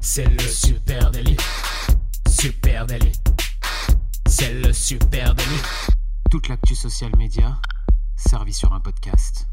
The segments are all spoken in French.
C'est le super délit. Super délit. C'est le super délit. Toute l'actu social média servie sur un podcast.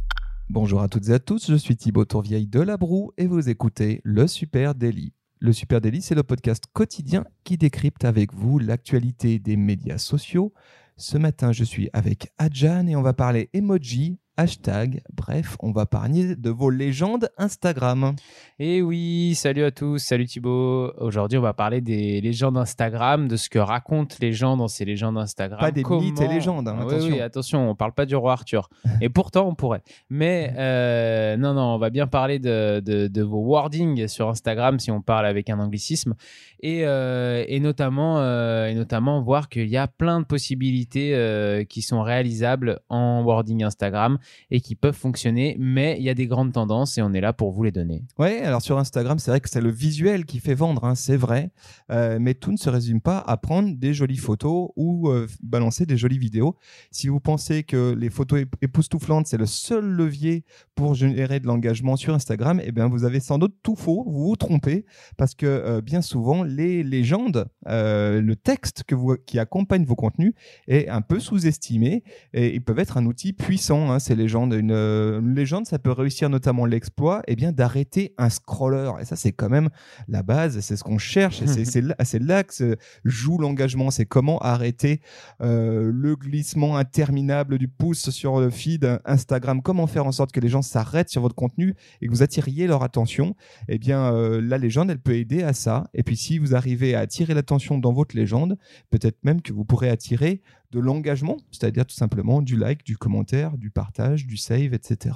Bonjour à toutes et à tous, je suis Thibaut Tourvieille de La Broue et vous écoutez Le Super Daily. Le Super Daily, c'est le podcast quotidien qui décrypte avec vous l'actualité des médias sociaux. Ce matin, je suis avec Adjan et on va parler emoji, hashtag, bref, on va parler de vos légendes Instagram. Et oui, salut à tous, salut Thibaut. Aujourd'hui, on va parler des légendes Instagram, de ce que racontent les gens dans ces légendes Instagram. Pas des mythes et légendes, hein, Oui, attention. Oui, attention, on parle pas du roi Arthur. et pourtant, on pourrait. Mais euh, non, non, on va bien parler de, de, de vos wordings sur Instagram si on parle avec un anglicisme. Et, euh, et, notamment, euh, et notamment voir qu'il y a plein de possibilités qui sont réalisables en wording Instagram et qui peuvent fonctionner, mais il y a des grandes tendances et on est là pour vous les donner. Ouais, alors sur Instagram, c'est vrai que c'est le visuel qui fait vendre, hein, c'est vrai, euh, mais tout ne se résume pas à prendre des jolies photos ou euh, balancer des jolies vidéos. Si vous pensez que les photos ép- époustouflantes, c'est le seul levier pour générer de l'engagement sur Instagram, eh bien vous avez sans doute tout faux, vous vous trompez, parce que euh, bien souvent, les légendes, le texte que vous, qui accompagne vos contenus est un peu sous-estimé et ils peuvent être un outil puissant, hein, légendes. Une, euh, une légende, ça peut réussir notamment l'exploit eh bien d'arrêter un scroller. Et ça, c'est quand même la base, c'est ce qu'on cherche. c'est- là, là que se joue l'engagement. C'est comment arrêter euh, le glissement interminable du pouce sur le feed Instagram. Comment faire en sorte que les gens s'arrêtent sur votre contenu et que vous attiriez leur attention? Eh bien, euh, la légende, elle peut aider à ça. Et puis, si vous arrivez à attirer l'attention dans votre légende, peut-être même que vous pourrez attirer de l'engagement, c'est-à-dire tout simplement du like, du commentaire, du partage, du save, etc.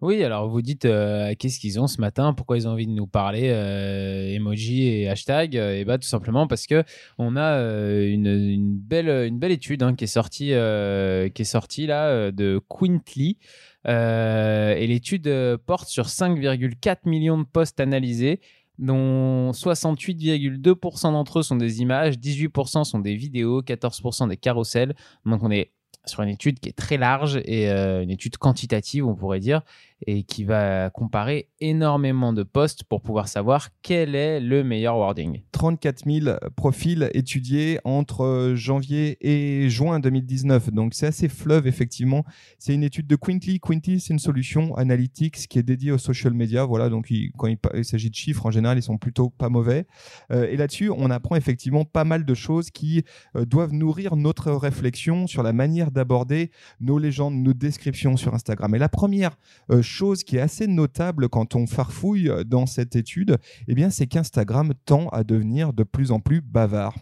Oui, alors vous dites euh, qu'est-ce qu'ils ont ce matin, pourquoi ils ont envie de nous parler euh, emoji et hashtag? Et bah tout simplement parce que on a euh, une, belle une belle étude hein, qui est sortie qui est sortie là de Quintly. Et l'étude porte sur 5,4 millions de posts analysés dont 68,2% d'entre eux sont des images, 18% sont des vidéos, 14% des carousels. Donc on est sur une étude qui est très large et euh, une étude quantitative, on pourrait dire, et qui va comparer énormément de posts pour pouvoir savoir quel est le meilleur wording. 34 000 profils étudiés entre euh, janvier et juin 2019. Donc c'est assez fleuve, effectivement. C'est une étude de Quintly. Quintly, c'est une solution analytics qui est dédiée aux social media. Voilà, donc il- quand il, s'agit de chiffres, en général, ils sont plutôt pas mauvais. Euh, et là-dessus, on apprend effectivement pas mal de choses qui euh, doivent nourrir notre réflexion sur la manière d'aborder nos légendes, nos descriptions sur Instagram. Et la première chose qui est assez notable quand on farfouille dans cette étude, eh bien, c'est qu'Instagram tend à devenir de plus en plus bavard.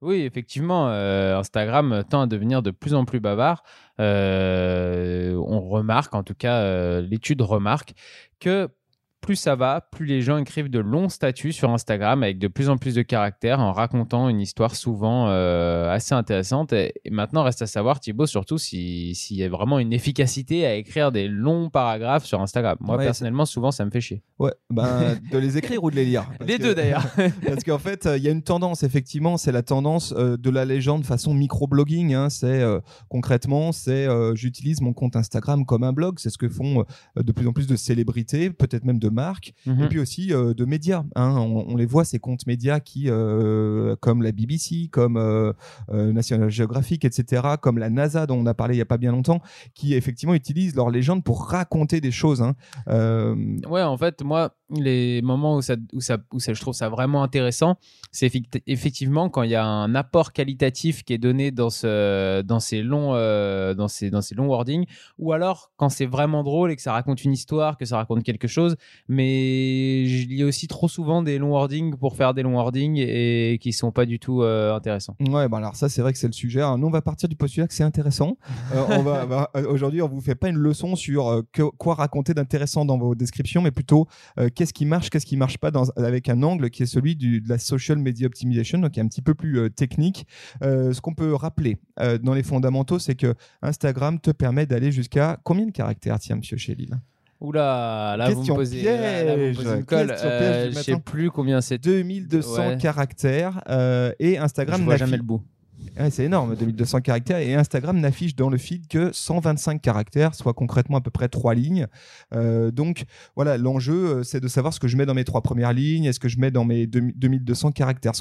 Oui, effectivement, euh, Instagram tend à devenir de plus en plus bavard. Euh, on remarque, en tout cas, euh, l'étude remarque que plus ça va, plus les gens écrivent de longs statuts sur Instagram avec de plus en plus de caractères en racontant une histoire souvent euh, assez intéressante. Et, et maintenant, reste à savoir, Thibaut, surtout si- s'il y a vraiment une efficacité à écrire des longs paragraphes sur Instagram. Moi, Ouais, personnellement, souvent, ça me fait chier. Ouais, ben, de les écrire ou de les lire Les que- deux, d'ailleurs. Parce qu'en fait, euh, il y a une tendance, effectivement, c'est la tendance euh, de la légende façon microblogging. Hein, c'est concrètement, c'est j'utilise mon compte Instagram comme un blog. C'est ce que font de plus en plus de célébrités, peut-être même de marques, Mhm. et puis aussi euh, de médias. hein. On, on les voit ces comptes médias qui, euh, comme la BBC, comme euh, National Geographic, etc., comme la NASA dont on a parlé il y a pas bien longtemps, qui effectivement utilisent leur légende pour raconter des choses. hein. Ouais, en fait, moi, les moments où, ça, où, ça, où ça, je trouve ça vraiment intéressant, c'est effect- effectivement quand il y a un apport qualitatif qui est donné dans, ce, dans, ces, longs, euh, dans, ces, dans ces longs wordings, ou alors quand c'est vraiment drôle et que ça raconte une histoire, que ça raconte quelque chose. Mais je lis aussi trop souvent des longs wordings pour faire des longs wordings et qui sont pas du tout euh, intéressants. Ouais, bah alors ça, c'est vrai que c'est le sujet. Nous, on va partir du postulat que c'est intéressant. Euh, on va, bah, euh, aujourd'hui, on vous fait pas une leçon sur que- quoi raconter d'intéressant dans vos descriptions, mais plutôt qu'est-ce qui marche, qu'est-ce qui marche pas, dans, avec un angle qui est celui du, de la social media optimization, donc qui est un petit peu plus euh, technique. Euh, ce qu'on peut rappeler euh, dans les fondamentaux, c'est que Instagram te permet d'aller jusqu'à combien de caractères, tiens, Monsieur Chélil Oula, là, vous me Question posez, là, là, vous me posez piège. une colle. Je sais plus combien c'est. 2200 Ouais. caractères et Instagram Je vois jamais le bout. C'est énorme, 2200 caractères. Et Instagram n'affiche dans le feed que 125 caractères, soit concrètement à peu près trois lignes. Euh, donc voilà, l'enjeu, euh, c'est de savoir ce que je mets dans mes trois premières lignes, est-ce que je mets dans mes 2200 caractères.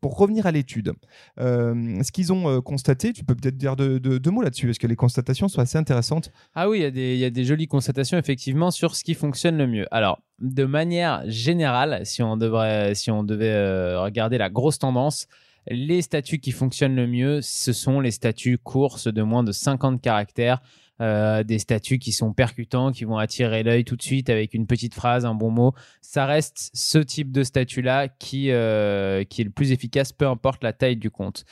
Pour revenir à l'étude, euh, ce qu'ils ont constaté, tu peux peut-être dire deux, mots là-dessus, parce que les constatations sont assez intéressantes? Ah oui, il y, a des- jolies constatations effectivement sur ce qui fonctionne le mieux. Alors, de manière générale, si on, devait regarder la grosse tendance, les statuts qui fonctionnent le mieux, ce sont les statuts courses de moins de 50 caractères. euh, des statuts qui sont percutants, qui vont attirer l'œil tout de suite avec une petite phrase, un bon mot. Ça reste ce type de statut-là qui, euh, qui est le plus efficace, peu importe la taille du compte.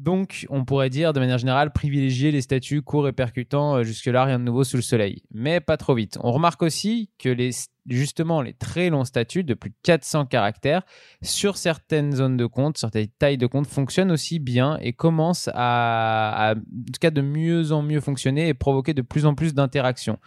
Donc, on pourrait dire de manière générale privilégier les statuts courts et percutants. euh, Jusque-là, rien de nouveau sous le soleil. Mais pas trop vite. On remarque aussi que les, justement les très longs statuts de plus de 400 caractères sur certaines zones de compte, certaines tailles de compte fonctionnent aussi bien et commencent à, en tout cas, de mieux en mieux fonctionner et provoquer de plus en plus d'interactions.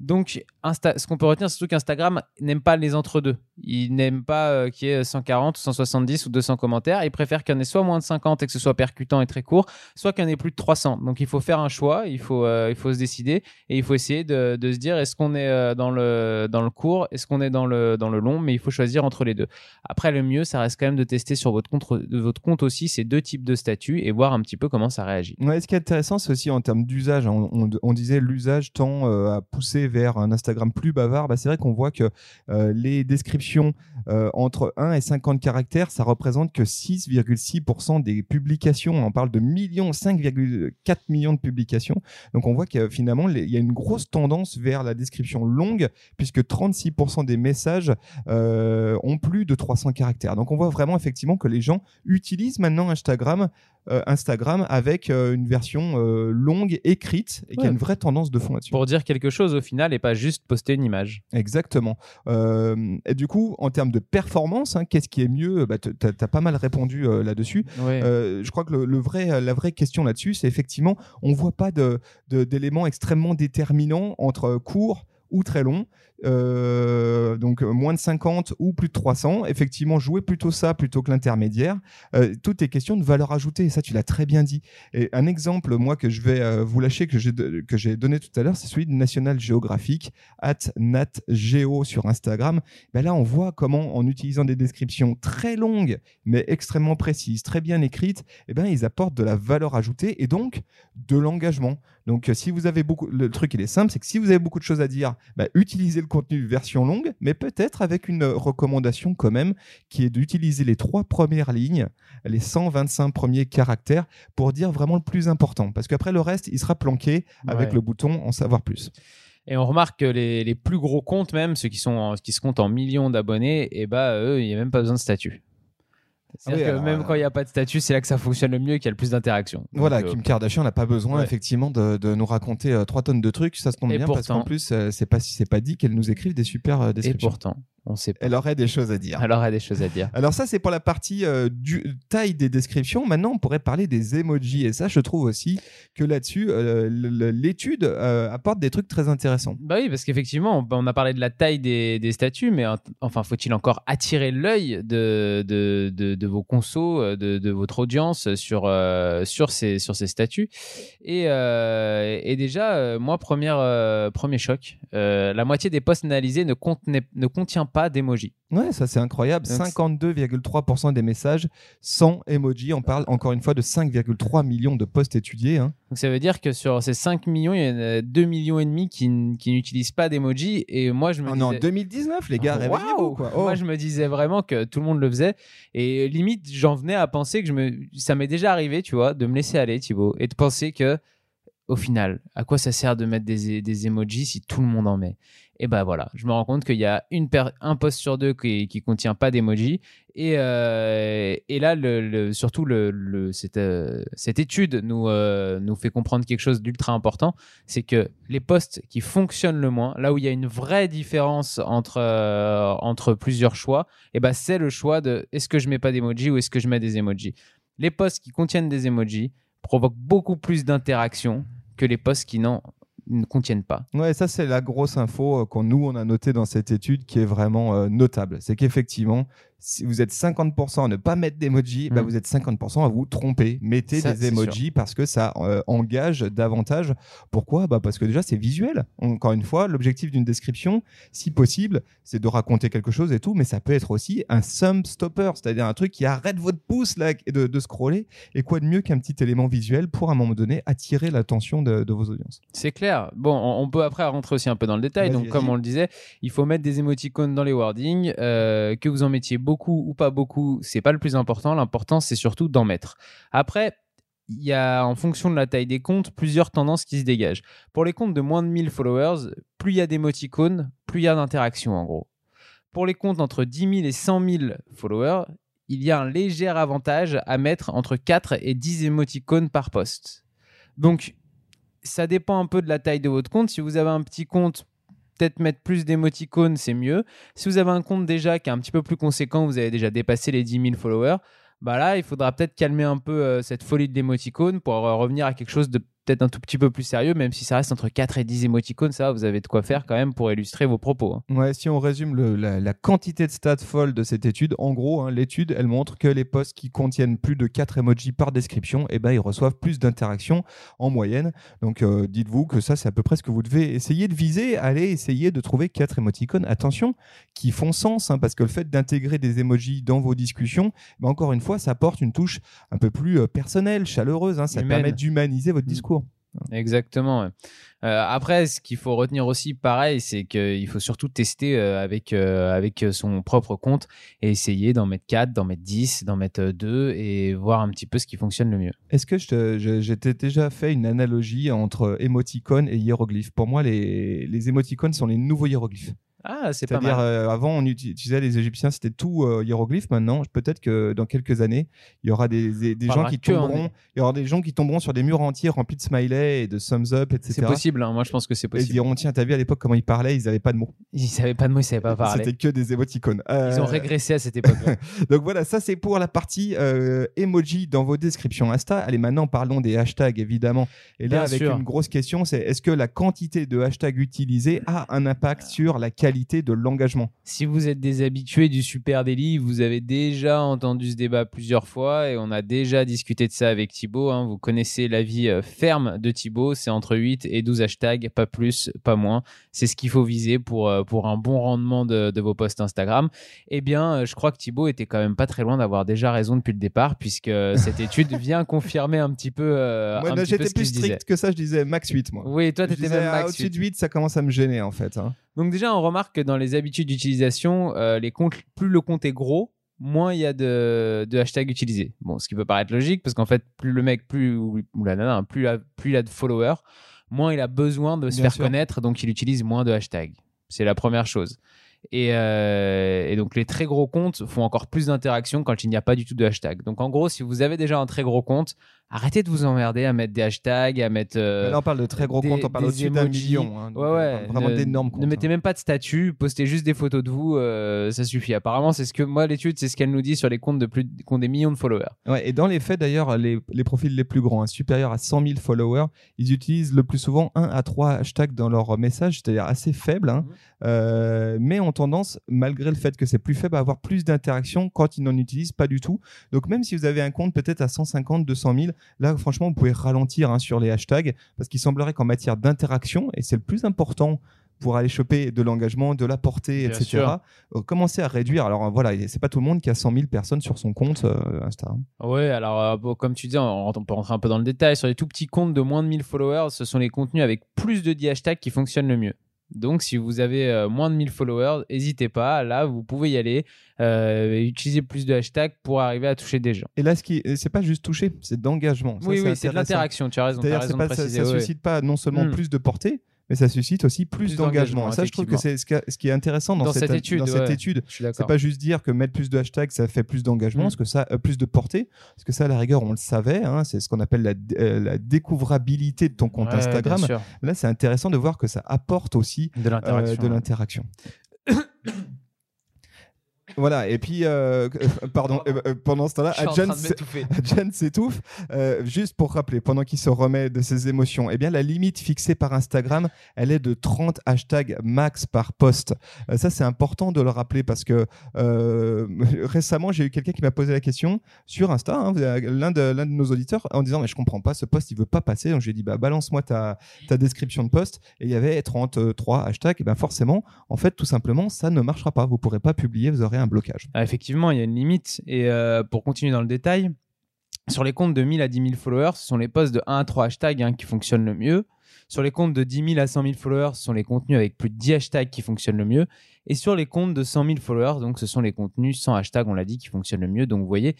Donc, ce qu'on peut retenir, c'est surtout qu'Instagram n'aime pas les entre-deux. Il n'aime pas euh, qu'il y ait 140, 170 ou 200 commentaires. Il préfère qu'il y en ait soit moins de 50 et que ce soit percutant et très court, soit qu'il y en ait plus de 300. Donc, il faut faire un choix, il faut, euh, il faut se décider et il faut essayer de, de se dire est-ce qu'on est euh, dans le, dans le court, est-ce qu'on est dans le, dans le long, mais il faut choisir entre les deux. Après, le mieux, ça reste quand même de tester sur votre compte, votre compte aussi ces deux types de statuts et voir un petit peu comment ça réagit. Ouais, ce qui est intéressant, c'est aussi en termes d'usage. hein. On, disait l'usage tend à pousser vers un Instagram plus bavard. Bah, c'est vrai qu'on voit que les descriptions euh, entre 1 et 50 caractères, ça représente que 6,6% des publications. On parle de millions, 5,4 millions de publications. Donc on voit que finalement, il y a une grosse tendance vers la description longue, puisque 36% des messages euh, ont plus de 300 caractères. Donc on voit vraiment effectivement que les gens utilisent maintenant Instagram Instagram avec euh, une version euh, longue écrite et qu'il y a une vraie tendance de fond là-dessus. Pour dire quelque chose au final et pas juste poster une image. Exactement. Euh, et du coup, en termes de performance, hein, qu'est-ce qui est mieux? Bah, Tu as, pas mal répondu euh, là-dessus. Ouais. Euh, je crois que le, le vrai, la vraie question là-dessus, c'est effectivement, on voit pas de- de- d'éléments extrêmement déterminants entre court ou très long. Euh, donc euh, moins de 50 ou plus de 300. Effectivement, jouer plutôt ça plutôt que l'intermédiaire. Euh, tout est question de valeur ajoutée. Et ça, tu l'as très bien dit. Et un exemple, moi, que je vais vous lâcher, que j'ai donné tout à l'heure, c'est celui de National Geographic, at natgeo sur Instagram. Ben là, on voit comment, en utilisant des descriptions très longues, mais extrêmement précises, très bien écrites, eh ben, ils apportent de la valeur ajoutée et donc de l'engagement. Donc, si vous avez beaucoup, le truc, il est simple, c'est que si vous avez beaucoup de choses à dire, bah, utilisez le contenu version longue, mais peut-être avec une recommandation quand même, qui est d'utiliser les trois premières lignes, les 125 premiers caractères, pour dire vraiment le plus important. Parce qu'après, le reste, il sera planqué avec Ouais. le bouton en savoir plus. Et on remarque que les, les plus gros comptes, même ceux qui, sont en- qui se comptent en millions d'abonnés, et bah eux, il n'y a même pas besoin de statut. C'est-à-dire Ah oui, que alors, même euh, quand il n'y a pas de statut, c'est là que ça fonctionne le mieux et qu'il y a le plus d'interactions. Donc, Voilà, euh, Kim Kardashian n'a pas besoin ouais. effectivement de, de nous raconter euh, trois tonnes de trucs. Ça se tombe Et bien parce qu'en plus, c'est pas c'est pas dit qu'elle nous écrive des super euh, et descriptions. pourtant, on sait pas. Elle aurait des choses à dire. Alors, il y a des choses à dire. Alors ça, c'est pour la partie euh, du, taille des descriptions. Maintenant, on pourrait parler des emojis. Et ça, je trouve aussi que là-dessus, euh, l'étude euh, apporte des trucs très intéressants. Bah oui, parce qu'effectivement, on on a parlé de la taille des, des statuts, mais en- enfin, faut-il encore attirer l'œil de, de, de, de vos consos, de, votre audience sur, sur, ces, sur ces statuts et, et déjà, moi, première, premier choc, la moitié des posts analysés ne, contenait, ne contient pas d'emoji. Ouais, ça c'est incroyable. Donc, 52,3% des messages sans emoji. On parle encore une fois de 5,3 millions de posts étudiés. hein. Donc ça veut dire que sur ces 5 millions, il y en a 2 millions et demi qui, n'utilisent pas d'emoji. Et moi, je me On est en disais... 2019, les gars, réveillez-vous. quoi. Oh. Moi, je me disais vraiment que tout le monde le faisait. Et limite, j'en venais à penser que je me... ça m'est déjà arrivé, tu vois, de me laisser aller, Thibaut, et de penser que, au final, à quoi ça sert de mettre des, des emojis si tout le monde en met? Et ben voilà, je me rends compte qu'il y a une un post sur deux qui, qui contient pas d'emojis. Et, euh, là, surtout, euh, cette étude nous, euh, nous fait comprendre quelque chose d'ultra important c'est que les posts qui fonctionnent le moins, là où il y a une vraie différence entre, plusieurs choix, et ben c'est le choix de est-ce que je mets pas d'emoji ou est-ce que je mets des emojis. Les posts qui contiennent des emojis provoquent beaucoup plus d'interactions que les posts qui n'en ne contiennent pas. Ouais, ça c'est la grosse info euh, qu'on nous on a noté dans cette étude qui est vraiment euh, notable. C'est qu'effectivement, Si vous êtes 50% à ne pas mettre d'emoji, bah, Mm. vous êtes 50% à vous tromper. Mettez Ça, des emojis parce que ça euh, engage davantage. Pourquoi? Bah Parce que déjà, c'est visuel. Encore une fois, l'objectif d'une description, si possible, c'est de raconter quelque chose et tout, mais ça peut être aussi un thumb stopper, c'est-à-dire un truc qui arrête votre pouce là, et de, de scroller. Et quoi de mieux qu'un petit élément visuel pour, à un moment donné, attirer l'attention de, de vos audiences? C'est clair. Bon, on peut après rentrer aussi un peu dans le détail. Donc, comme on le disait, il faut mettre des émoticônes dans les wordings. euh, que vous en mettiez beaucoup ou pas beaucoup, c'est pas le plus important. L'important, c'est surtout d'en mettre. Après, il y a, en fonction de la taille des comptes, plusieurs tendances qui se dégagent. Pour les comptes de moins de 1000 followers, plus il y a d'émoticônes, plus il y a d'interactions, en gros. Pour les comptes entre 10 000 et 100 000 followers, il y a un léger avantage à mettre entre 4 et 10 émoticônes par poste. Donc, ça dépend un peu de la taille de votre compte. Si vous avez un petit compte, peut-être mettre plus d'émoticônes, c'est mieux. Si vous avez un compte déjà qui est un petit peu plus conséquent, vous avez déjà dépassé les 10 000 followers, bah là, il faudra peut-être calmer un peu euh, cette folie de l'émoticône pour euh, revenir à quelque chose de peut-être un tout petit peu plus sérieux, même si ça reste entre 4 et 10 émoticônes, ça, vous avez de quoi faire quand même pour illustrer vos propos. hein. Ouais, si on résume le- la, la quantité de stats folles de cette étude, en gros, hein, l'étude, elle montre que les posts qui contiennent plus de 4 emojis par description, eh ben, ils reçoivent plus d'interactions en moyenne. Donc, euh, dites-vous que ça, c'est à peu près ce que vous devez essayer de viser. Allez essayer de trouver 4 émoticônes, attention, qui font sens, hein, parce que le fait d'intégrer des emojis dans vos discussions, ben, encore une fois, ça apporte une touche un peu plus euh, personnelle, chaleureuse. ça Humaine. permet d'humaniser votre discours. Exactement. Euh, après, ce qu'il faut retenir aussi, pareil, c'est qu'il faut surtout tester euh, avec, euh, avec son propre compte et essayer d'en mettre 4, d'en mettre 10, d'en mettre 2 et voir un petit peu ce qui fonctionne le mieux. Est-ce que j'étais déjà fait une analogie entre émoticônes et hiéroglyphes Pour moi, les, les émoticônes sont les nouveaux hiéroglyphes. Ah, c'est pas C'est-à-dire, mal. euh, avant, on uti- utilisait les Égyptiens, c'était tout euh, hiéroglyphe. Maintenant, peut-être que dans quelques années, il y aura des, des- des gens qui en- tomberont. Il y aura des gens qui tomberont sur des murs entiers remplis de smileys et de thumbs up, etc. C'est possible, hein. moi je pense que c'est Et ils possible. diront tiens, t'as vu à l'époque comment ils parlaient? Ils n'avaient pas de mots. Ils savaient pas de mots, ils savaient pas parler. C'était que des émoticônes. Ils ont Euh, régressé à cette époque-là. Donc voilà, ça c'est pour la partie euh, emoji dans vos descriptions Insta. Allez, maintenant parlons des hashtags évidemment. Et là, Bien avec sûr. une grosse question, c'est est-ce que la quantité de hashtags utilisés a un impact sur la qualité de l'engagement si vous êtes des habitués du Super Daily, vous avez déjà entendu ce débat plusieurs fois et on a déjà discuté de ça avec Thibaut. hein. Vous connaissez l'avis euh, ferme de Thibaut, c'est entre 8 et 12 hashtags, pas plus, pas moins. C'est ce qu'il faut viser pour, euh, pour un bon rendement de, de vos posts Instagram. Eh bien, euh, je crois que Thibaut était quand même pas très loin d'avoir déjà raison depuis le départ, puisque cette étude vient confirmer un petit peu, euh, Moi, J'étais plus disait. strict que ça, je disais max 8 moi. Oui, toi, t'étais même ah, max au-dessus 8. de 8, ça commence à me gêner en fait. hein. Donc déjà, on remarque que dans les habitudes d'utilisation, euh, les comptes, plus le compte est gros, moins il y a de, de hashtags utilisés. Bon, ce qui peut paraître logique, parce qu'en fait, plus le mec, plus ou, la nana, hein, plus, la- plus il a de followers, moins il a besoin de se Bien faire sûr. connaître, donc il utilise moins de hashtags. C'est la première chose. Et, euh, et donc les très gros comptes font encore plus d'interactions quand il n'y a pas du tout de hashtag. Donc en gros, si vous avez déjà un très gros compte, arrêtez de vous emmerder à mettre des hashtags, à mettre... euh, là, on parle de très gros des- comptes, on parle des au-dessus d'un million. hein, Ouais, on ouais. Vraiment d'énormes comptes. Ne mettez hein. même pas de statut, postez juste des photos de vous, euh, ça suffit. Apparemment, c'est ce que moi, l'étude, c'est ce qu'elle nous dit sur les comptes de plus, qui ont des millions de followers. Ouais, et dans les faits, d'ailleurs, les, les profils les plus grands, hein, supérieurs à 100 000 followers, ils utilisent le plus souvent un à trois hashtags dans leur message, c'est-à-dire assez faible, euh, mais ont tendance, malgré le fait que c'est plus faible, à avoir plus d'interactions quand ils n'en utilisent pas du tout. Donc même si vous avez un compte peut-être à 150, 200 000, là, franchement, vous pouvez ralentir hein, sur les hashtags, parce qu'il semblerait qu'en matière d'interaction, et c'est le plus important pour aller choper de l'engagement, de la portée, Bien etc. euh, commencer à réduire. Alors euh, voilà, c'est pas tout le monde qui a 100 000 personnes sur son compte euh, Insta. Ouais, alors euh, bon, comme tu dis, on, on peut rentrer un peu dans le détail. Sur les tout petits comptes de moins de 1000 followers, ce sont les contenus avec plus de 10 hashtags qui fonctionnent le mieux. Donc, si vous avez euh, moins de 1000 followers, n'hésitez pas. Là, vous pouvez y aller. Euh, et utiliser plus de hashtags pour arriver à toucher des gens. Et là, ce qui, c'est pas juste toucher, c'est d'engagement. Oui, oui, c'est de l'interaction. Tu as raison. as raison de pas, ça, préciser. ça ouais. suscite pas non seulement Hmm. plus de portée, mais ça suscite aussi plus, Plus d'engagement. ça, je trouve que c'est ce, qui- ce qui est intéressant dans, Dans cette étude, dans cette ouais. étude. Je suis C'est pas juste dire que mettre plus de hashtags, ça fait plus d'engagement, Mm. parce que ça, euh, plus de portée, parce que ça, à la rigueur, on le savait. hein, c'est ce qu'on appelle la, euh, la découvrabilité de ton compte Ouais, Instagram. Là, c'est intéressant de voir que ça apporte aussi De euh, l'interaction. Voilà, et puis, euh, euh, pardon, euh, pendant ce temps-là, Adjan s'étouffe. Euh, juste pour rappeler, pendant qu'il se remet de ses émotions, eh bien, la limite fixée par Instagram, elle est de 30 hashtags max par post. Ça, c'est important de le rappeler parce que récemment, j'ai eu quelqu'un qui m'a posé la question sur Insta, hein, l'un de, nos auditeurs, en disant, mais je comprends pas, ce post, il veut pas passer. Donc, j'ai dit, bah, balance-moi ta, ta description de post. Et il y avait 33 hashtags. Et bien, forcément, en fait, tout simplement, ça ne marchera pas. Vous pourrez pas publier, vous aurez blocage. Ah, effectivement, il y a une limite. Et euh, pour continuer dans le détail, sur les comptes de 1000 à 10 000 followers, ce sont les posts de 1 à 3 hashtags hein, qui fonctionnent le mieux. Sur les comptes de 10 000 à 100 000 followers, ce sont les contenus avec plus de 10 hashtags qui fonctionnent le mieux. Et sur les comptes de 100 000 followers, donc ce sont les contenus sans hashtag, on l'a dit, qui fonctionnent le mieux. Donc vous voyez,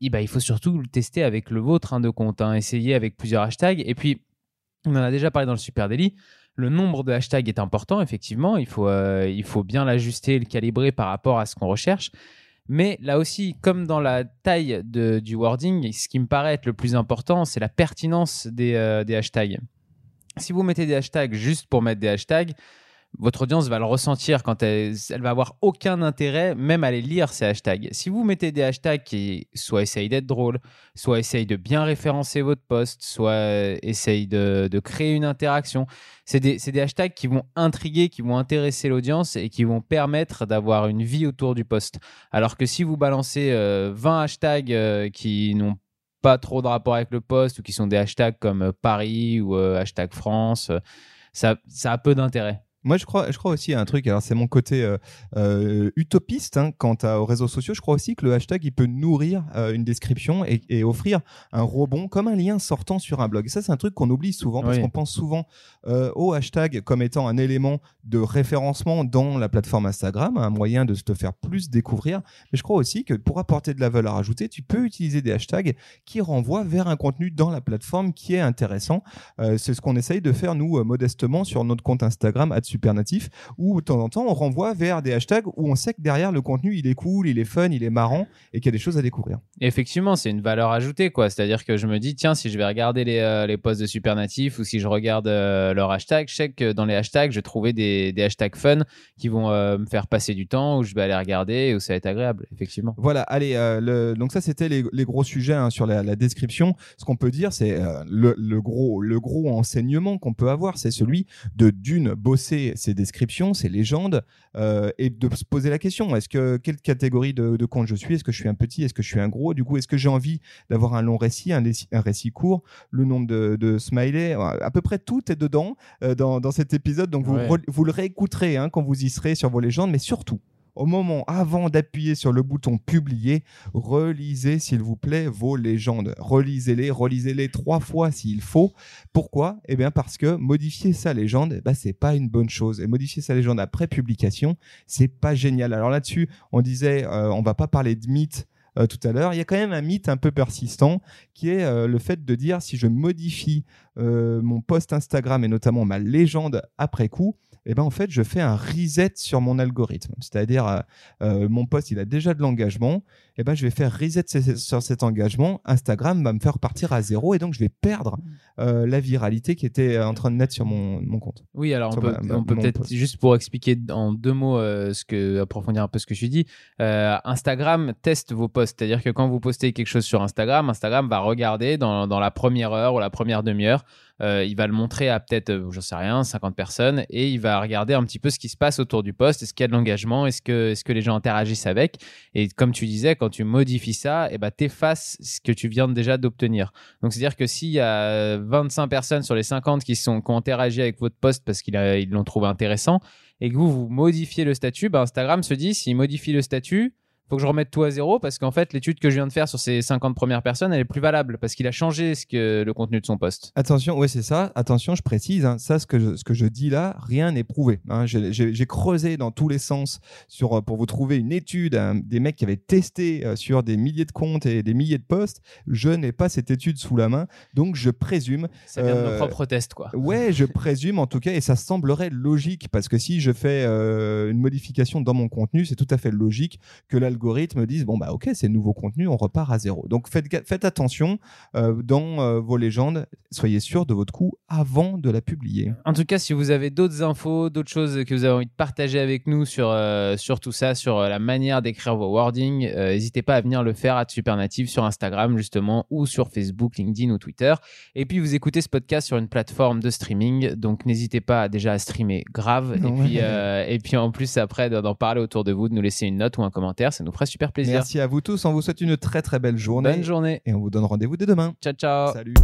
eh ben, il faut surtout le tester avec le vôtre hein, de compte. hein. Essayez avec plusieurs hashtags. Et puis, on en a déjà parlé dans le Super Daily. Le nombre de hashtags est important, effectivement. Il faut, euh, il faut bien l'ajuster, le calibrer par rapport à ce qu'on recherche. Mais là aussi, comme dans la taille de- du wording, ce qui me paraît être le plus important, c'est la pertinence des, euh, des hashtags. Si vous mettez des hashtags juste pour mettre des hashtags, votre audience va le ressentir quand elle, va avoir aucun intérêt même à les lire ces hashtags. Si vous mettez des hashtags qui soit essayent d'être drôles, soit essayent de bien référencer votre post, soit euh, essayent de, créer une interaction, c'est des, hashtags qui vont intriguer, qui vont intéresser l'audience et qui vont permettre d'avoir une vie autour du post. Alors que si vous balancez euh, 20 hashtags euh, qui n'ont pas trop de rapport avec le post ou qui sont des hashtags comme euh, Paris ou euh, hashtag France, euh, ça a peu d'intérêt. Moi, je crois, je crois aussi à un truc. Alors, c'est mon côté euh, euh, utopiste hein, quant à- aux réseaux sociaux. Je crois aussi que le hashtag, il peut nourrir euh, une description et, et offrir un rebond comme un lien sortant sur un blog. Et ça, c'est un truc qu'on oublie souvent parce Oui. qu'on pense souvent au hashtag comme étant un élément de référencement dans la plateforme Instagram, un moyen de te faire plus découvrir. Mais je crois aussi que pour apporter de la valeur ajoutée, tu peux utiliser des hashtags qui renvoient vers un contenu dans la plateforme qui est intéressant. C'est ce qu'on essaye de faire, nous, modestement, sur notre compte Instagram, supernatif, où de temps en temps, on renvoie vers des hashtags où on sait que derrière, le contenu, il est cool, il est fun, il est marrant et qu'il y a des choses à découvrir. Effectivement, c'est une valeur ajoutée, quoi. C'est-à-dire que je me dis, tiens, si je vais regarder les, euh, les posts de Supernatif ou si je regarde euh, leurs hashtags, je sais que dans les hashtags, je vais trouver des, des hashtags fun qui vont euh, me faire passer du temps, où je vais aller regarder et où ça va être agréable, effectivement. Voilà, allez, euh, le- donc ça c'était les, les gros sujets hein, sur la, la description. Ce qu'on peut dire, c'est le, le gros, le gros enseignement qu'on peut avoir, c'est celui de d'une bosser ses descriptions, ses légendes, euh, et de se poser la question est-ce que quelle catégorie de, de compte je suis? Est-ce que je suis un petit? Est-ce que je suis un gros? Du coup, est-ce que j'ai envie d'avoir un long récit, un, récit- un récit court, le nombre de, de smileys À peu près tout est dedans euh, dans, dans cet épisode. Donc vous, Ouais. vous le réécouterez hein, quand vous y serez sur vos légendes, mais surtout au moment avant d'appuyer sur le bouton publier, relisez s'il vous plaît vos légendes. Relisez-les, relisez-les trois fois s'il faut. Pourquoi? Eh bien parce que modifier sa légende, eh ben, c'est pas une bonne chose. Et modifier sa légende après publication, c'est pas génial. Alors là-dessus, on disait, euh, on va pas parler de mythe. euh, tout à l'heure, il y a quand même un mythe un peu persistant qui est euh, le fait de dire si je modifie mon post Instagram et notamment ma légende après coup, eh ben en fait je fais un reset sur mon algorithme. C'est-à-dire euh, euh, mon post il a déjà de l'engagement, eh ben je vais faire reset sur cet engagement. Instagram va me faire repartir à zéro et donc je vais perdre euh, la viralité qui était euh, en train de naître sur mon, mon compte. Oui, alors on peut, ma- ma- on peut peut-être post. juste pour expliquer en deux mots euh, ce que approfondir un peu ce que je euh, Instagram teste vos posts, c'est-à-dire que quand vous postez quelque chose sur Instagram, Instagram va regarder dans, dans la première heure ou la première demi-heure. euh, il va le montrer à peut-être, euh, j'en sais rien, 50 personnes, et il va regarder un petit peu ce qui se passe autour du post. Est-ce qu'il y a de l'engagement? Est-ce que, est-ce que les gens interagissent avec? Et comme tu disais, quand tu modifies ça, et ben t'effaces ce que tu viens déjà d'obtenir. Donc c'est-à-dire que s'il y a 25 personnes sur les 50 qui, sont, qui ont interagi avec votre post parce qu'ils l'ont trouvé intéressant et que vous, vous modifiez le statut, ben Instagram se dit s'il modifie le statut, faut que je remette tout à zéro parce qu'en fait l'étude que je viens de faire sur ces 50 premières personnes, elle est plus valable parce qu'il a changé ce que, le contenu de son post. Attention, ouais, c'est ça. Attention, je précise, hein, ça, ce que je, ce que je dis là, rien n'est prouvé. hein. J'ai creusé dans tous les sens sur, euh, pour vous trouver une étude, hein, des mecs qui avaient testé euh, sur des milliers de comptes et des milliers de posts. Je n'ai pas cette étude sous la main, donc je présume. Ça vient de Euh, nos propres tests quoi. Ouais, je présume en tout cas, et ça semblerait logique, parce que si je fais euh, une modification dans mon contenu, c'est tout à fait logique que l'algorithme dise bon bah ok c'est nouveau contenu, on repart à zéro. Donc faites, faites attention euh, dans euh, vos légendes, soyez sûr de votre coup avant de la publier. En tout cas, si vous avez d'autres infos, d'autres choses que vous avez envie de partager avec nous sur, euh, sur tout ça, sur la manière d'écrire vos wordings, n'hésitez pas à venir le faire à Supernative sur Instagram justement ou sur Facebook, LinkedIn ou Twitter. Et puis vous écoutez ce podcast sur une plateforme de streaming, donc n'hésitez pas déjà à streamer grave et puis et puis en plus après d'en parler autour de vous, de nous laisser une note ou un commentaire, ça nous ferait super plaisir. Merci à vous tous, on vous souhaite une très très belle journée. Bonne journée. Et on vous donne rendez-vous dès demain. Ciao ciao. Salut.